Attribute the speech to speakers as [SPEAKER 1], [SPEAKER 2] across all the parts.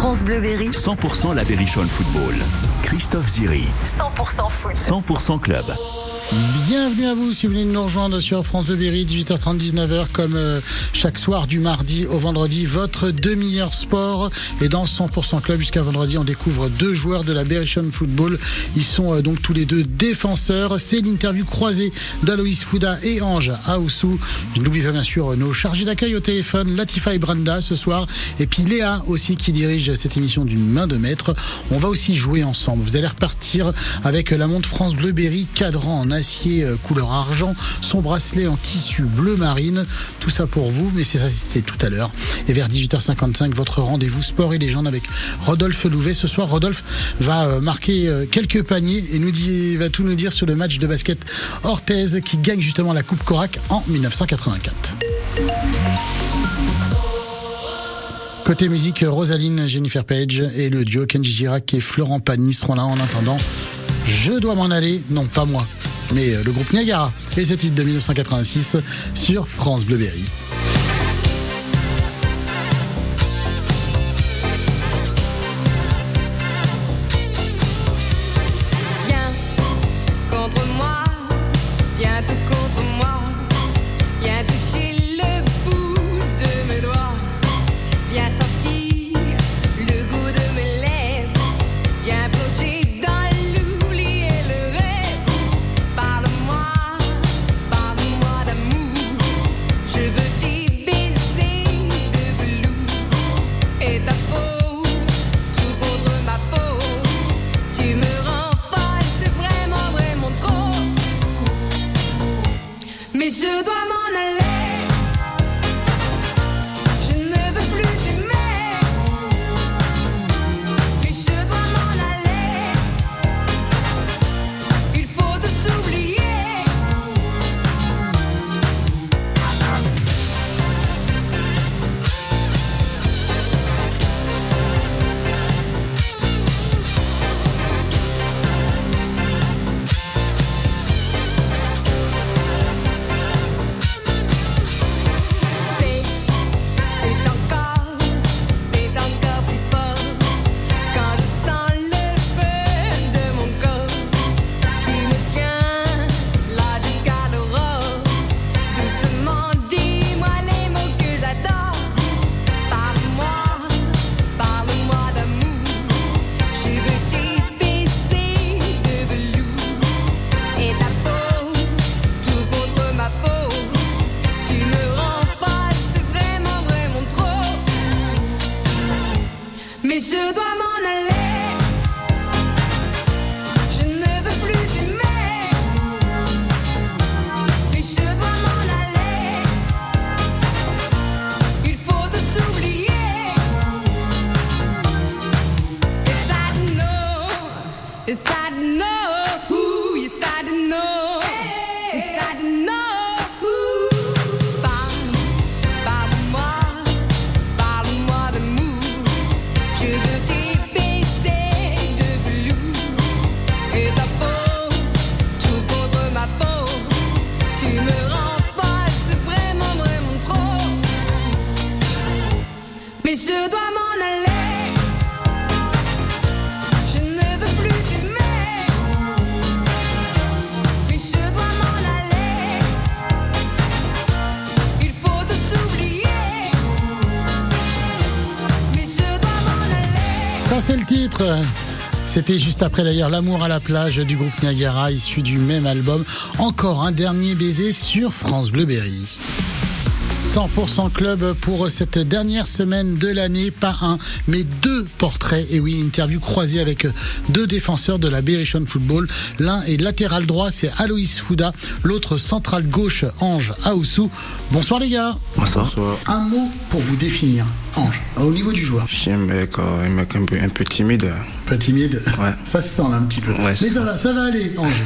[SPEAKER 1] France Bleu Berry.
[SPEAKER 2] 100% la Berrichon Football. Christophe Ziri.
[SPEAKER 1] 100% foot.
[SPEAKER 2] 100% club.
[SPEAKER 3] Bienvenue à vous si vous venez de nous rejoindre sur France Bleu Berry, 18h30, 19h, comme euh, chaque soir du mardi au vendredi, votre demi-heure sport. Et dans 100% Club, jusqu'à vendredi, on découvre deux joueurs de la Berrichon Football. Ils sont euh, donc tous les deux défenseurs. C'est l'interview croisée d'Aloïs Fouda et Ange Aoussou. Je n'oublie pas bien sûr nos chargés d'accueil au téléphone, Latifa et Branda ce soir. Et puis Léa aussi qui dirige cette émission d'une main de maître. On va aussi jouer ensemble. Vous allez repartir avec la montre France Bleu Berry cadran en acier euh, couleur argent, son bracelet en tissu bleu marine. Tout ça pour vous, mais c'est ça, c'est tout à l'heure. Et vers 18h55, votre rendez-vous sport et légende avec Rodolphe Louvet. Ce soir, Rodolphe va euh, marquer euh, quelques paniers et nous dit, va tout nous dire sur le match de basket Orthez qui gagne justement la Coupe Corac en 1984. Côté musique, Rosaline, Jennifer Page et le duo Kenji Girac et Florent Pagny seront là en attendant. Je dois m'en aller, non pas moi, mais euh, le groupe Niagara et ce titre de 1986 sur France Bleu Berry. Titre. C'était juste après d'ailleurs L'amour à la plage du groupe Niagara, issu du même album. Encore un dernier baiser sur France Bleu Berry. 100% club pour cette dernière semaine de l'année, pas un, mais deux portraits. Et oui, interview croisée avec deux défenseurs de la Berrichon Football. L'un est latéral droit, c'est Aloïs Fouda. L'autre central gauche, Ange Aoussou. Bonsoir les gars.
[SPEAKER 4] Bonsoir.
[SPEAKER 3] Un mot pour vous définir, Ange, au niveau du joueur.
[SPEAKER 4] Je suis un mec, euh, un mec un peu, un peu timide.
[SPEAKER 3] Pas timide.
[SPEAKER 4] Ouais.
[SPEAKER 3] Ça se sent là un petit peu.
[SPEAKER 4] Ouais,
[SPEAKER 3] mais ça va, ça va aller, Ange.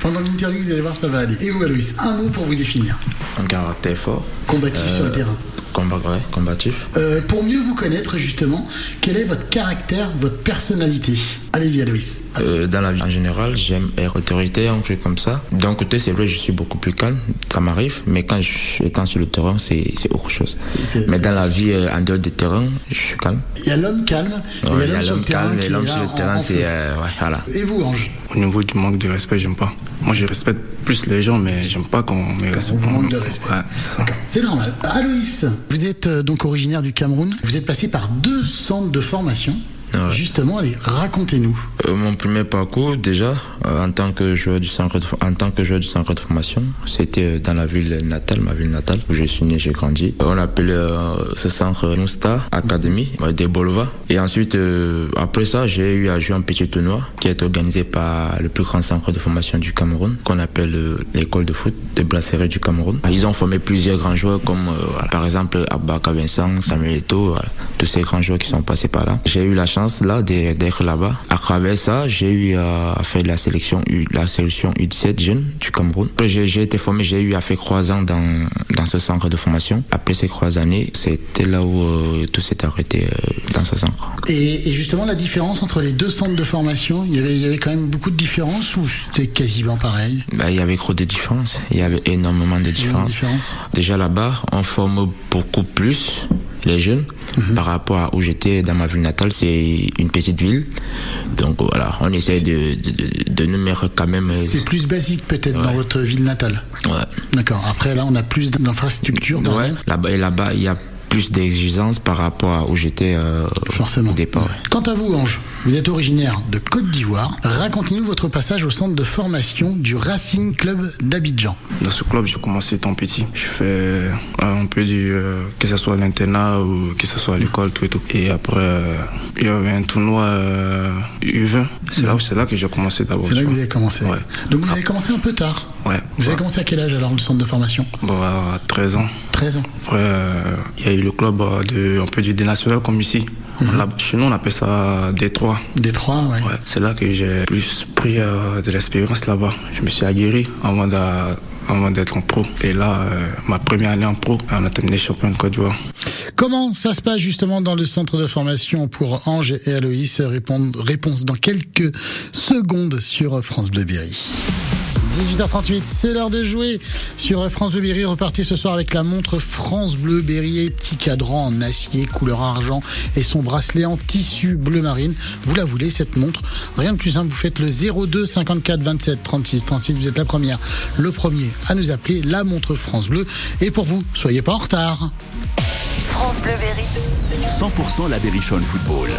[SPEAKER 3] Pendant l'interview, vous allez voir, ça va aller. Et vous, Aloïs, un mot pour vous définir.
[SPEAKER 4] Un caractère fort.
[SPEAKER 3] Combatif sur le terrain.
[SPEAKER 1] Combat, ouais, combatif.
[SPEAKER 3] Euh, pour mieux vous connaître justement, quel est votre caractère, votre personnalité? Allez-y Aloïs.
[SPEAKER 1] Euh, dans la vie en général, j'aime être autoritaire, un truc comme ça. D'un côté, c'est vrai, je suis beaucoup plus calme, ça m'arrive, mais quand je suis étant sur le terrain, c'est autre chose. Mais dans la vie, euh, en dehors du terrain, je suis calme.
[SPEAKER 3] Il y a l'homme calme,
[SPEAKER 1] Ouais,
[SPEAKER 3] il y a l'homme
[SPEAKER 1] calme et l'homme sur le terrain, c'est. euh, ouais, voilà.
[SPEAKER 3] Et vous Ange?
[SPEAKER 4] Au niveau du manque de respect, j'aime pas. Moi, je respecte plus les gens, mais j'aime pas quand on me
[SPEAKER 3] manque de respect.
[SPEAKER 4] Ouais, c'est ça.
[SPEAKER 3] C'est normal. Aloïs, vous êtes euh, donc originaire du Cameroun. Vous êtes passé par deux centres de formation.
[SPEAKER 1] Ouais.
[SPEAKER 3] Justement, allez, racontez-nous.
[SPEAKER 1] Euh, mon premier parcours, déjà, euh, en tant que joueur du centre de, en tant que joueur du centre de formation, c'était euh, dans la ville natale, ma ville natale, où je suis né, j'ai grandi. On appelait euh, ce centre Nousta Academy, euh, des Bolova. Et ensuite, après ça, j'ai eu à jouer un petit tournoi qui est organisé par le plus grand centre de formation du Cameroun, qu'on appelle l'école de foot de Brasserie du Cameroun. Ils ont formé plusieurs grands joueurs comme, voilà, par exemple, Abaka Vincent, Samuel voilà, tous ces grands joueurs qui sont passés par là. J'ai eu la chance là d'être là-bas. À travers ça, j'ai eu euh, à faire la sélection U, la sélection U17 jeune du Cameroun. J'ai été formé, j'ai eu à faire trois ans dans dans ce centre de formation. Après ces trois années, c'était là où euh, tout s'est arrêté euh, dans ce centre.
[SPEAKER 3] Et, et justement, la différence entre les deux centres de formation, il y avait, il y avait quand même beaucoup de différences ou c'était quasiment pareil?
[SPEAKER 1] Bah, il y avait trop de différences. Il y avait énormément de différences.
[SPEAKER 3] différence
[SPEAKER 1] Déjà là-bas, on forme beaucoup plus les jeunes
[SPEAKER 3] Mhm.
[SPEAKER 1] par rapport à où j'étais dans ma ville natale. C'est une petite ville. Donc voilà, on essaie de, de, de, nous mettre quand même. euh,
[SPEAKER 3] C'est plus basique peut-être dans votre ville natale.
[SPEAKER 1] Ouais.
[SPEAKER 3] D'accord. Après, là, on a plus d'infrastructures.
[SPEAKER 1] Ouais, là-bas, là-bas, il y a plus d'exigences par rapport à où j'étais euh,
[SPEAKER 3] Forcément.
[SPEAKER 1] au départ.
[SPEAKER 3] Quant à vous, Ange, vous êtes originaire de Côte d'Ivoire. Racontez-nous votre passage au centre de formation du Racing Club d'Abidjan.
[SPEAKER 4] Dans ce club, j'ai commencé étant petit. Je fais euh, un peu du. euh, que ce soit à l'internat ou que ce soit à l'école, tout et tout. Et après, euh, il y avait un tournoi euh, U20. C'est là, c'est là que j'ai commencé d'abord.
[SPEAKER 3] C'est là que vous avez commencé.
[SPEAKER 4] Ouais.
[SPEAKER 3] Donc vous avez commencé un peu tard.
[SPEAKER 4] Ouais.
[SPEAKER 3] Vous avez
[SPEAKER 4] Ouais.
[SPEAKER 3] commencé à quel âge alors le centre de formation?
[SPEAKER 4] Bon, à 13 ans.
[SPEAKER 3] 13 ans.
[SPEAKER 4] Après, euh, il y a eu le club euh, de, un peu du dénational comme ici. Là, chez nous, on appelle ça Détroit.
[SPEAKER 3] Détroit, ouais.
[SPEAKER 4] Ouais, c'est là que j'ai plus pris euh, de l'expérience là-bas. Je me suis aguerri avant d'a- avant d'être en pro. Et là, euh, ma première année en pro, on a terminé champion de Côte d'Ivoire.
[SPEAKER 3] Comment ça se passe justement dans le centre de formation pour Ange et Aloïs? Réponse dans quelques secondes sur France Bleu Berry. 18h38, c'est l'heure de jouer sur France Bleu Berry. Repartez ce soir avec la montre France Bleu Berry, petit cadran en acier couleur argent et son bracelet en tissu bleu marine. Vous la voulez cette montre Rien de plus simple, vous faites le 02 54 27 36 36. Vous êtes la première, le premier à nous appeler la montre France Bleu. Et pour vous, soyez pas en retard.
[SPEAKER 2] France Bleu Berry. 100% la Berrichonne Football.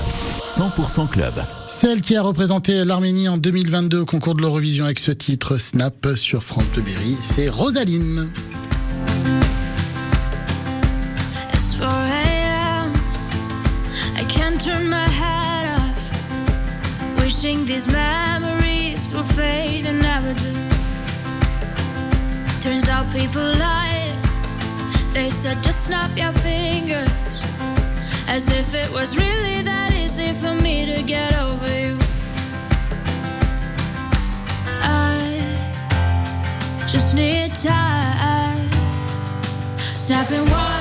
[SPEAKER 2] 100% club.
[SPEAKER 3] Celle qui a représenté l'Arménie en 2022 au concours de l'Eurovision avec ce titre Snap sur France Bleu Berry, c'est Rosaline.
[SPEAKER 5] It's 4 a.m. I can't turn my head off. Wishing these memories will fade and never do. Turns out people lie. They said just snap your fingers. As if it was really that easy for me to get over you. I just need time. Snapping one,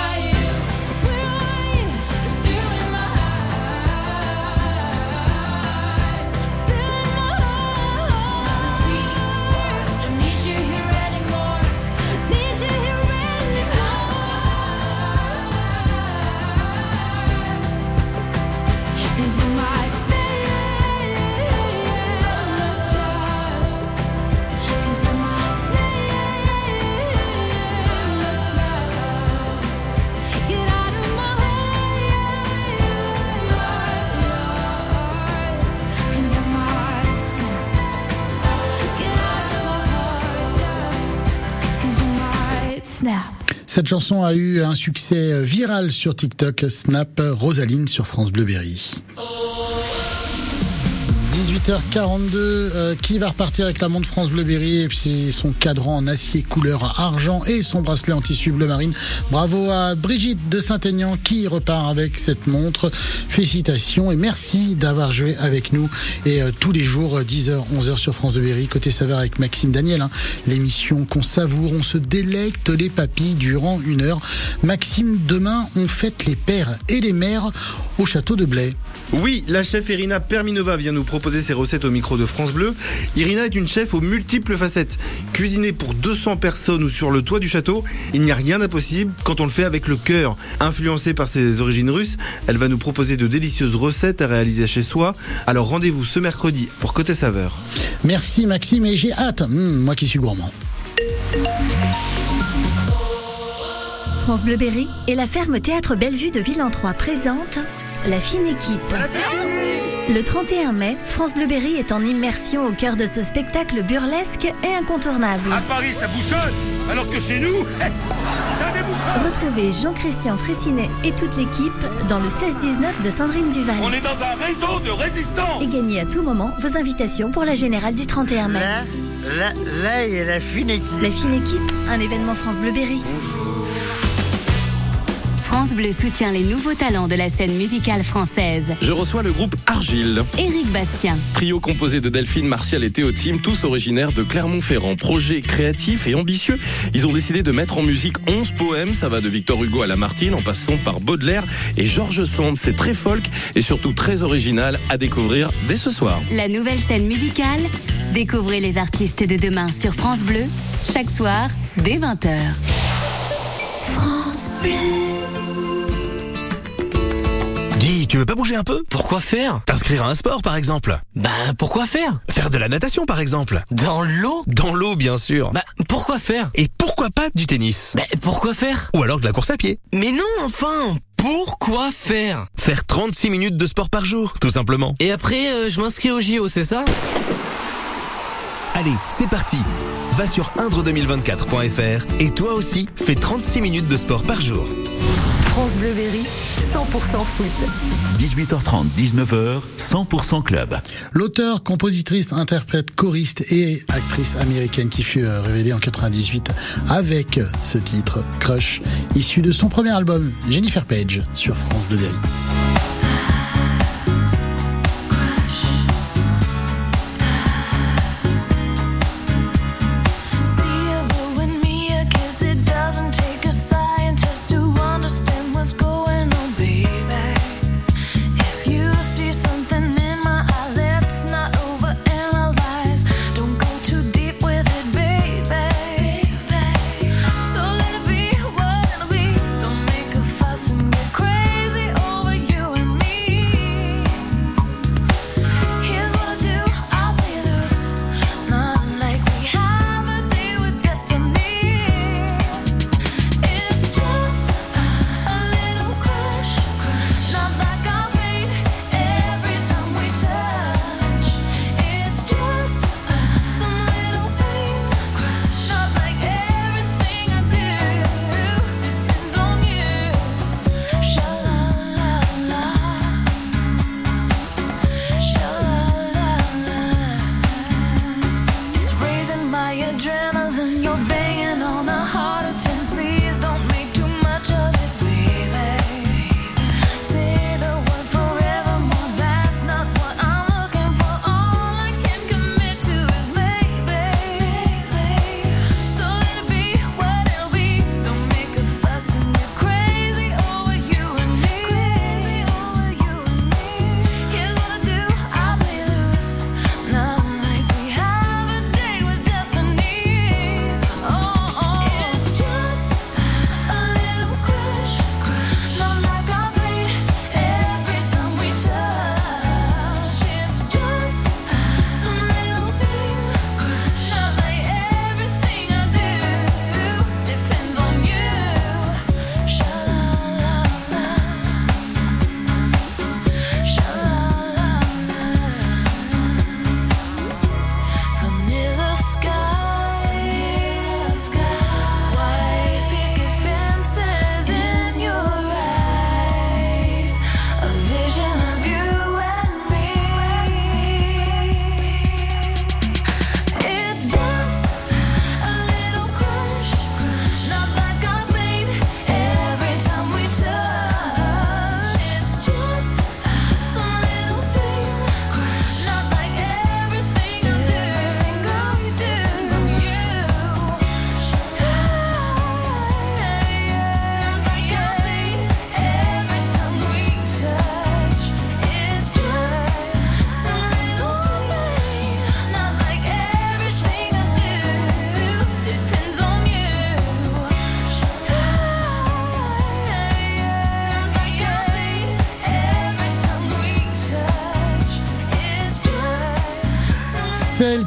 [SPEAKER 3] chanson a eu un succès viral sur TikTok. Snap Rosaline sur France Bleu Berry. 18h42, euh, qui va repartir avec la montre France Bleu Berry et puis son cadran en acier couleur argent et son bracelet en tissu bleu marine. Bravo à Brigitte de Saint-Aignan qui repart avec cette montre. Félicitations et merci d'avoir joué avec nous. Et euh, tous les jours, 10h, 11h sur France Bleu Berry, côté saveur avec Maxime Daniel. hein. L'émission qu'on savoure, on se délecte les papilles durant une heure. Maxime, demain, on fête les pères et les mères au château de Blais.
[SPEAKER 6] Oui, la chef Irina Perminova vient nous proposer ses recettes au micro de France Bleu. Irina est une chef aux multiples facettes. Cuisiner pour 200 personnes ou sur le toit du château, il n'y a rien d'impossible quand on le fait avec le cœur. Influencée par ses origines russes, elle va nous proposer de délicieuses recettes à réaliser chez soi. Alors rendez-vous ce mercredi pour Côté Saveur.
[SPEAKER 3] Merci Maxime et j'ai hâte, Hum, moi qui suis gourmand.
[SPEAKER 7] France Bleu Berry et la ferme Théâtre Bellevue de Villentroy présente La fine équipe. Le 31 mai, France Bleu Berry est en immersion au cœur de ce spectacle burlesque et incontournable.
[SPEAKER 8] À Paris, ça bouchonne, alors que chez nous, ça débouchonne.
[SPEAKER 7] Retrouvez Jean-Christian Fressinet et toute l'équipe dans le 16-19 de Sandrine
[SPEAKER 8] On
[SPEAKER 7] Duval.
[SPEAKER 8] est dans un réseau de résistants.
[SPEAKER 7] Et gagnez à tout moment vos invitations pour la générale du 31 mai.
[SPEAKER 9] Là, là, là, il y a la fine équipe.
[SPEAKER 7] La fine équipe, un événement France Bleu Berry.
[SPEAKER 10] France Bleu soutient les nouveaux talents de la scène musicale française.
[SPEAKER 11] Je reçois le groupe Argile.
[SPEAKER 10] Éric Bastien,
[SPEAKER 11] Trio composé de Delphine, Martial et Théotime, tous originaires de Clermont-Ferrand. Projet créatif et ambitieux, ils ont décidé de mettre en musique 11 poèmes. Ça va de Victor Hugo à Lamartine, en passant par Baudelaire et Georges Sand. C'est très folk et surtout très original à découvrir dès ce soir.
[SPEAKER 10] la nouvelle scène musicale. Découvrez les artistes de demain sur France Bleu, chaque soir, dès 20h.
[SPEAKER 5] France Bleu.
[SPEAKER 12] Dis, tu veux pas bouger un peu?
[SPEAKER 13] Pourquoi faire?
[SPEAKER 12] T'inscrire à un sport par exemple?
[SPEAKER 13] Bah pourquoi faire?
[SPEAKER 12] Faire de la natation par exemple?
[SPEAKER 13] Dans l'eau?
[SPEAKER 12] Dans l'eau bien sûr.
[SPEAKER 13] Bah pourquoi faire?
[SPEAKER 12] Et pourquoi pas du tennis?
[SPEAKER 13] Bah pourquoi faire?
[SPEAKER 12] Ou alors de la course à pied.
[SPEAKER 13] Mais non enfin Pourquoi faire?
[SPEAKER 12] Faire 36 minutes de sport par jour, tout simplement.
[SPEAKER 13] Et après euh, je m'inscris au JO, c'est ça?
[SPEAKER 12] Allez, c'est parti. Va sur indre2024.fr et toi aussi, fais 36 minutes de sport par jour.
[SPEAKER 2] France Bleu Berry, 100% foot. 18h30, 19h, 100% club.
[SPEAKER 3] L'auteur, compositrice, interprète, choriste et actrice américaine qui fut euh, révélée en 98 avec ce titre, Crush, issu de son premier album, Jennifer Page, sur France Bleu Berry.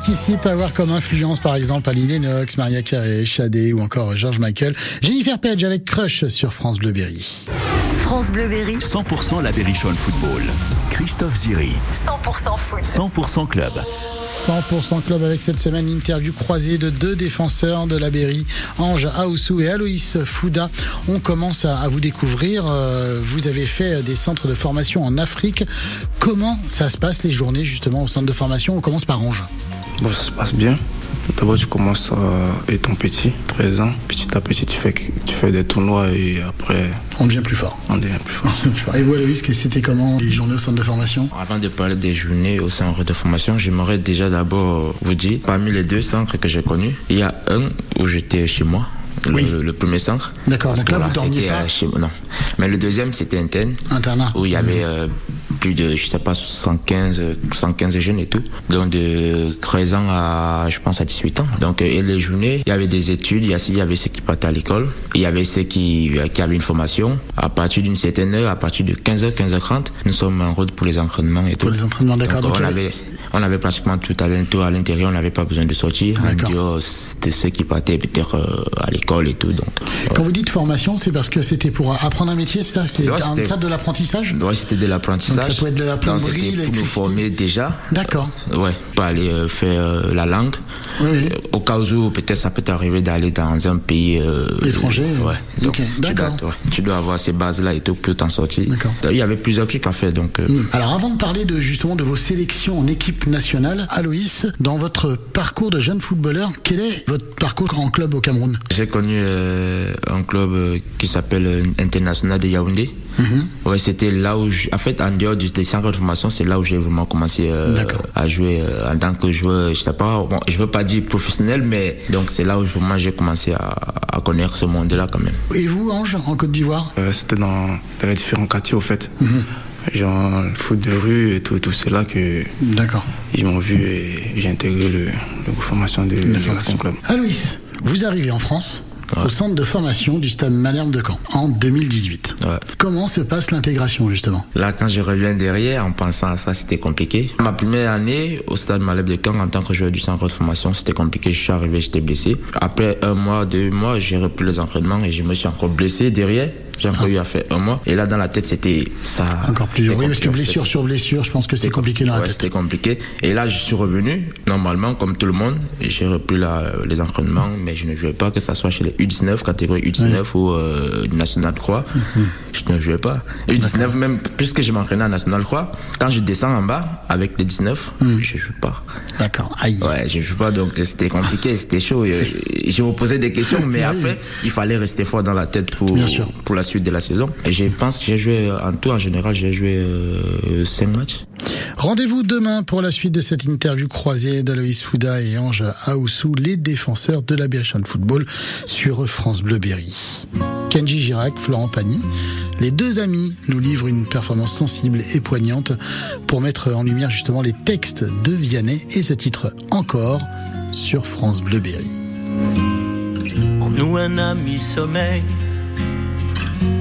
[SPEAKER 3] Qui cite avoir comme influence par exemple Aline Lennox, Maria Carey, Shadé ou encore George Michael. Jennifer Page avec Crush sur France Bleu Berry.
[SPEAKER 2] France Bleu Berry. 100% la Berrichonne Football. Christophe Ziri.
[SPEAKER 7] 100% foot.
[SPEAKER 2] 100% club.
[SPEAKER 3] 100% club avec cette semaine interview croisée de deux défenseurs de la Berry, Ange Aoussou et Aloïs Fouda. On commence à, à vous découvrir. Euh, vous avez fait des centres de formation en Afrique. Comment ça se passe les journées justement au centre de formation? On commence par Ange.
[SPEAKER 4] Bon, ça se passe bien. D'abord, tu commences euh, étant petit, 13 ans. Petit à petit, tu fais, tu fais des tournois et après.
[SPEAKER 3] On devient plus fort.
[SPEAKER 4] On devient plus fort.
[SPEAKER 3] Et vous, Aloïs, que c'était comment les journées au centre de formation?
[SPEAKER 1] Avant de parler des journées au centre de formation, j'aimerais déjà d'abord vous dire, parmi les deux centres que j'ai connus, il y a un où j'étais chez moi. Le,
[SPEAKER 3] Oui.
[SPEAKER 1] le premier centre.
[SPEAKER 3] D'accord, donc là, vous dormiez
[SPEAKER 1] c'était,
[SPEAKER 3] pas
[SPEAKER 1] chez Non. Mais le deuxième, c'était interne.
[SPEAKER 3] Internat.
[SPEAKER 1] Où il y avait euh, plus de, je sais pas, 115, euh, 115 jeunes et tout. Donc de 13 ans à, je pense, à 18 ans. Donc, euh, et les journées, il y avait des études, il y, il y avait ceux qui partaient à l'école, il y avait ceux qui, euh, qui avaient une formation. À partir d'une certaine heure, à partir de 15h, 15h30, nous sommes en route pour les entraînements et tout.
[SPEAKER 3] Pour les entraînements, d'accord.
[SPEAKER 1] Donc, on avait, on avait pratiquement tout à l'intérieur, on n'avait pas besoin de sortir. En dehors, ceux qui partaient peut-être euh, à l'école et tout. Donc,
[SPEAKER 3] Quand vous dites formation, c'est parce que c'était pour apprendre un métier, c'est ça? C'était un cadre de l'apprentissage?
[SPEAKER 1] Ouais, c'était de l'apprentissage.
[SPEAKER 3] Ça peut être de la plomberie,
[SPEAKER 1] c'était pour nous former déjà.
[SPEAKER 3] D'accord.
[SPEAKER 1] Ouais, pour aller euh, faire euh, la langue.
[SPEAKER 3] Oui,
[SPEAKER 1] Au cas où peut-être ça peut t'arriver d'aller dans un pays euh,
[SPEAKER 3] Étranger,
[SPEAKER 1] Ouais. tu, dois,
[SPEAKER 3] d'accord.
[SPEAKER 1] ouais, tu dois avoir ces bases-là et tout pour t'en sortir. Il y avait plusieurs trucs à faire donc. euh,
[SPEAKER 3] Hmm. Alors avant de parler de justement de vos sélections en équipe nationale, Aloïs, dans votre parcours de jeune footballeur, quel est votre parcours en club au Cameroun?
[SPEAKER 1] J'ai connu euh, un club qui s'appelle International de Yaoundé.
[SPEAKER 3] Mhm.
[SPEAKER 1] Ouais, c'était là où, je- en fait, en dehors du, des centres de formation, c'est là où j'ai vraiment commencé euh, à jouer euh, en tant que joueur. Je sais pas, bon, je veux pas dire professionnel, mais donc c'est là où vraiment j'ai commencé à, à connaître ce monde-là quand même.
[SPEAKER 3] Et vous, Ange, en Côte d'Ivoire?
[SPEAKER 4] Euh, C'était dans, dans les différents quartiers, au fait.
[SPEAKER 3] Mhm.
[SPEAKER 4] Genre, le foot de rue et tout, tout c'est là que.
[SPEAKER 3] D'accord.
[SPEAKER 4] Ils m'ont vu et j'ai intégré le, le groupe formation de, Racing Club.
[SPEAKER 3] Aloïs, vous arrivez en France au centre de formation du stade Malherbe de Caen en 2018. Comment se passe l'intégration justement?
[SPEAKER 1] Là, quand je reviens derrière, en pensant à ça, c'était compliqué. Ma première année au stade Maleb de Caen, en tant que joueur du centre de formation, c'était compliqué. Je suis arrivé, j'étais blessé. Après un mois, deux mois, j'ai repris les entraînements et je me suis encore blessé derrière. J'ai encore eu à faire un mois. Et là, dans la tête, c'était ça.
[SPEAKER 3] Encore plus oui, parce que
[SPEAKER 1] compliqué.
[SPEAKER 3] blessure sur blessure, je pense que c'est compliqué dans la tête.
[SPEAKER 1] c'était compliqué. Et là, je suis revenu, normalement, comme tout le monde. J'ai repris la- les entraînements, mais je ne jouais pas, que ce soit chez les U19, catégorie U19 ou euh, National 3.
[SPEAKER 3] Mhm.
[SPEAKER 1] Je ne jouais pas. U19, même, puisque je m'entraînais à National 3, quand je descends en bas avec les 19, je joue pas.
[SPEAKER 3] D'accord. Aïe.
[SPEAKER 1] Ouais, je joue pas, donc c'était compliqué, c'était chaud. Et je me posais des questions, mais
[SPEAKER 3] Oui.
[SPEAKER 1] après, il fallait rester fort dans la tête pour, pour la suite de la saison. Et je pense que j'ai joué, en tout, en général, j'ai joué 5 matchs.
[SPEAKER 3] Rendez-vous demain pour la suite de cette interview croisée d'Aloïs Fouda et Ange Aoussou, les défenseurs de la Berrichonne Football sur France Bleu Berry. Kenji Girac, Florent Pagny, les deux amis nous livrent une performance sensible et poignante pour mettre en lumière justement les textes de Vianney et ce titre encore sur France Bleu Berry.
[SPEAKER 14] En nous un ami sommeil,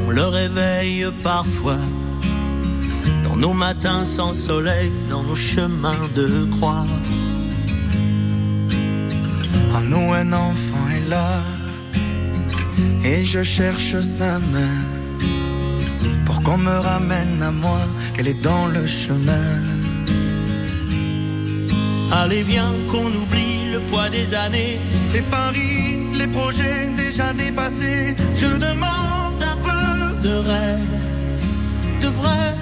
[SPEAKER 14] on le réveille parfois. Dans nos matins sans soleil, dans nos chemins de croix.
[SPEAKER 15] En nous un enfant est là et je cherche sa main pour qu'on me ramène à moi qu'elle est dans le chemin.
[SPEAKER 14] Allez, viens qu'on oublie le poids des années.
[SPEAKER 15] Les paris, les projets déjà dépassés,
[SPEAKER 14] Je demande un peu de rêve, de vrai.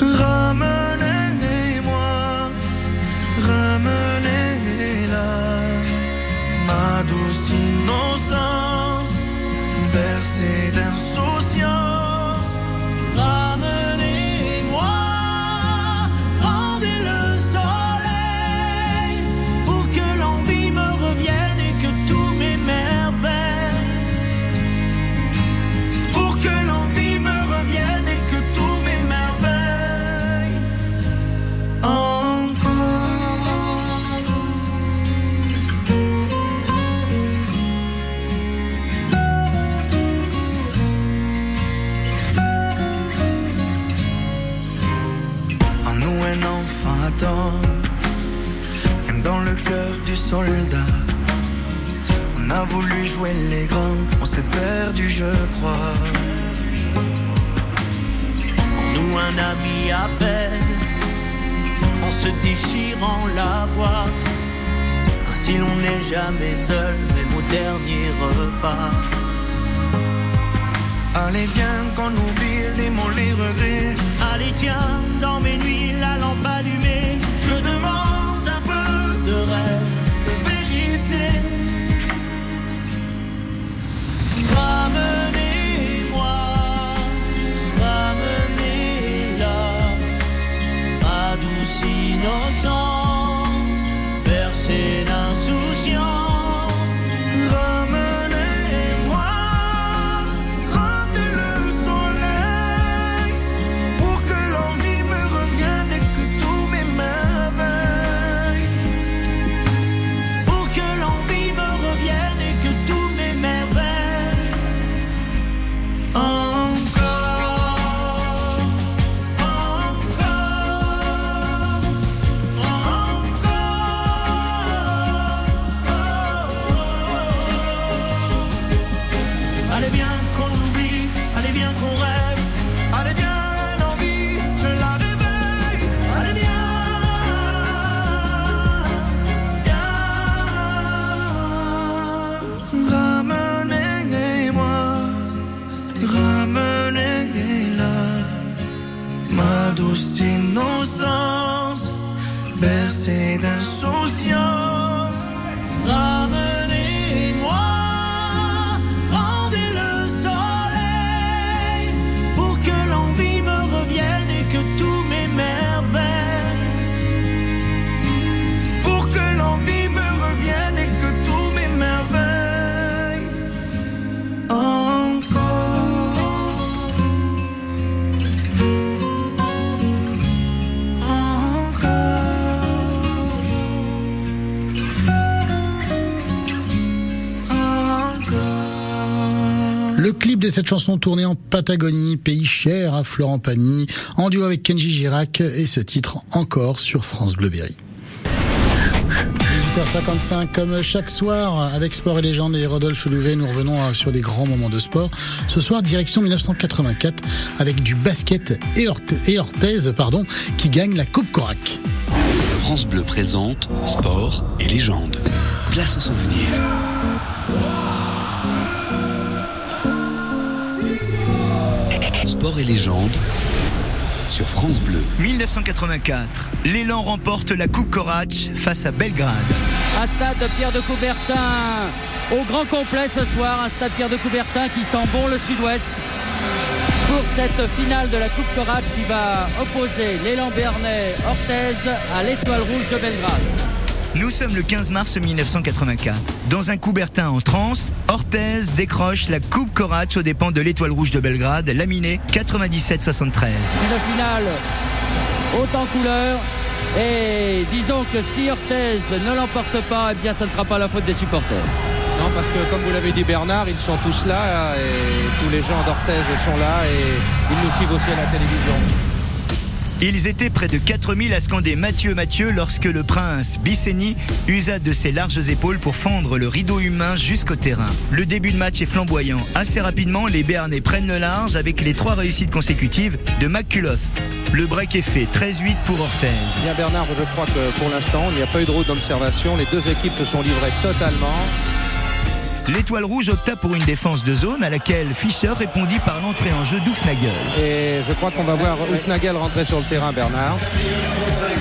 [SPEAKER 15] Ramenez-moi, ramenez-la, ma douce innocence, bercée d'insouciance. Je crois.
[SPEAKER 14] Nous un ami appelle, en se déchirant la voix. Ainsi l'on n'est jamais seul, même au dernier repas.
[SPEAKER 15] Allez, viens qu'on oublie les mots, les regrets.
[SPEAKER 14] Allez, tiens, dans mes nuits, la lampe allumée. Je demande un peu de rêve, Ramenez-moi,
[SPEAKER 3] cette chanson tourné en Patagonie, pays cher à Florent Pagny, en duo avec Kenji Girac et ce titre encore sur France Bleu Berry. 18h55, comme chaque soir, avec Sport et Légende et Rodolphe Louvet, nous revenons euh, sur des grands moments de sport. Ce soir, direction 1984, avec du basket et, Orthez, pardon, qui gagne la Coupe Corac.
[SPEAKER 2] France Bleu présente Sport et légende. Place au souvenir. Sport et légende sur France Bleu.
[SPEAKER 16] 1984, l'élan remporte la Coupe Corach face à Belgrade.
[SPEAKER 17] Un stade Pierre de Coubertin au grand complet ce soir. Un stade Pierre de Coubertin qui sent bon le sud-ouest pour cette finale de la Coupe Corach qui va opposer l'élan Bernay Orthez à l'étoile rouge de Belgrade.
[SPEAKER 16] Nous sommes le 15 mars 1984. Dans un Coubertin en transe, Orthez décroche la Coupe Corach aux dépens de l'étoile rouge de Belgrade, laminée 97-73.
[SPEAKER 17] Une finale haute en couleur. Et disons que si Orthez ne l'emporte pas, eh bien ça ne sera pas la faute des supporters.
[SPEAKER 18] Non, parce que comme vous l'avez dit Bernard, ils sont tous là et tous les gens d'Orthez sont là et ils nous suivent aussi à la télévision.
[SPEAKER 16] Ils étaient près de 4000 à scander Mathieu Mathieu lorsque le prince Bisseni usa de ses larges épaules pour fendre le rideau humain jusqu'au terrain. Le début de match est flamboyant. Assez rapidement, les Béarnais prennent le large avec les trois réussites consécutives de McCullough. Le break est fait, 13-8 pour Orthez.
[SPEAKER 18] Bien Bernard, je crois que pour l'instant, il n'y a pas eu de route d'observation. Les deux équipes se sont livrées totalement.
[SPEAKER 16] L'étoile rouge opta pour une défense de zone à laquelle Fischer répondit par l'entrée en jeu d'Oufnagel.
[SPEAKER 18] Et je crois qu'on va voir Oufnagel rentrer sur le terrain, Bernard.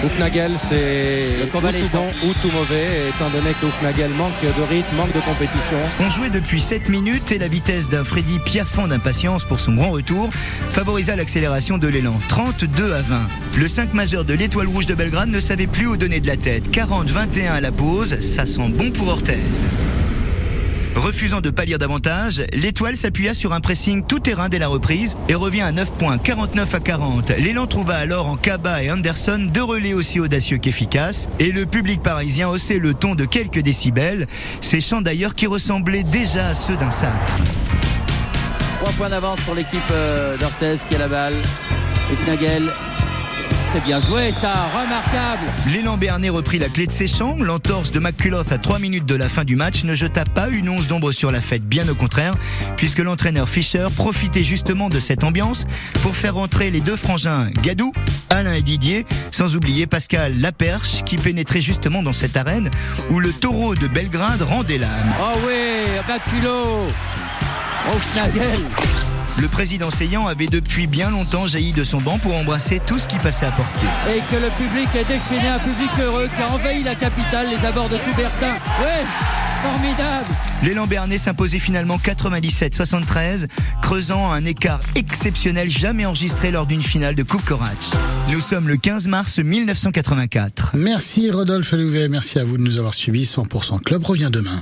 [SPEAKER 18] Oufnagel, c'est ou tout bon ou tout mauvais, étant donné que Oufnagel manque de rythme, manque de compétition.
[SPEAKER 16] On jouait depuis 7 minutes et la vitesse d'un Freddy piaffant d'impatience pour son grand retour favorisa l'accélération de l'élan. 32 à 20. Le 5 majeur de l'étoile rouge de Belgrade ne savait plus où donner de la tête. 40-21 à la pause, ça sent bon pour Orthez. Refusant de pâlir davantage, l'étoile s'appuya sur un pressing tout-terrain dès la reprise et revient à 9 points 49 à 40. L'élan trouva alors en Kaba et Anderson deux relais aussi audacieux qu'efficaces et le public parisien haussait le ton de quelques décibels, ces chants d'ailleurs qui ressemblaient déjà à ceux d'un sacre.
[SPEAKER 17] Trois points d'avance pour l'équipe euh, d'Orthez qui a la balle. C'est bien joué ça, remarquable.
[SPEAKER 16] L'élan béarnais reprit la clé de ses champs. L'entorse de McCullough à 3 minutes de la fin du match ne jeta pas une once d'ombre sur la fête, bien au contraire, puisque l'entraîneur Fischer profitait justement de cette ambiance pour faire entrer les deux frangins Gadou, Alain et Didier, sans oublier Pascal Laperche qui pénétrait justement dans cette arène où le taureau de Belgrade rendait l'âme.
[SPEAKER 17] Oh oui, Oh Schnagel
[SPEAKER 16] Le président Seyant avait depuis bien longtemps jailli de son banc pour embrasser tout ce qui passait à portée.
[SPEAKER 17] Et que le public est déchaîné, un public heureux qui a envahi la capitale, les abords de Coubertin. Ouais, formidable.
[SPEAKER 16] L'élan béarnais s'imposait finalement 97-73, creusant un écart exceptionnel jamais enregistré lors d'une finale de Coupe Corach. Nous sommes le 15 mars 1984.
[SPEAKER 3] Merci Rodolphe Louvet, merci à vous de nous avoir suivis. 100% Club revient demain.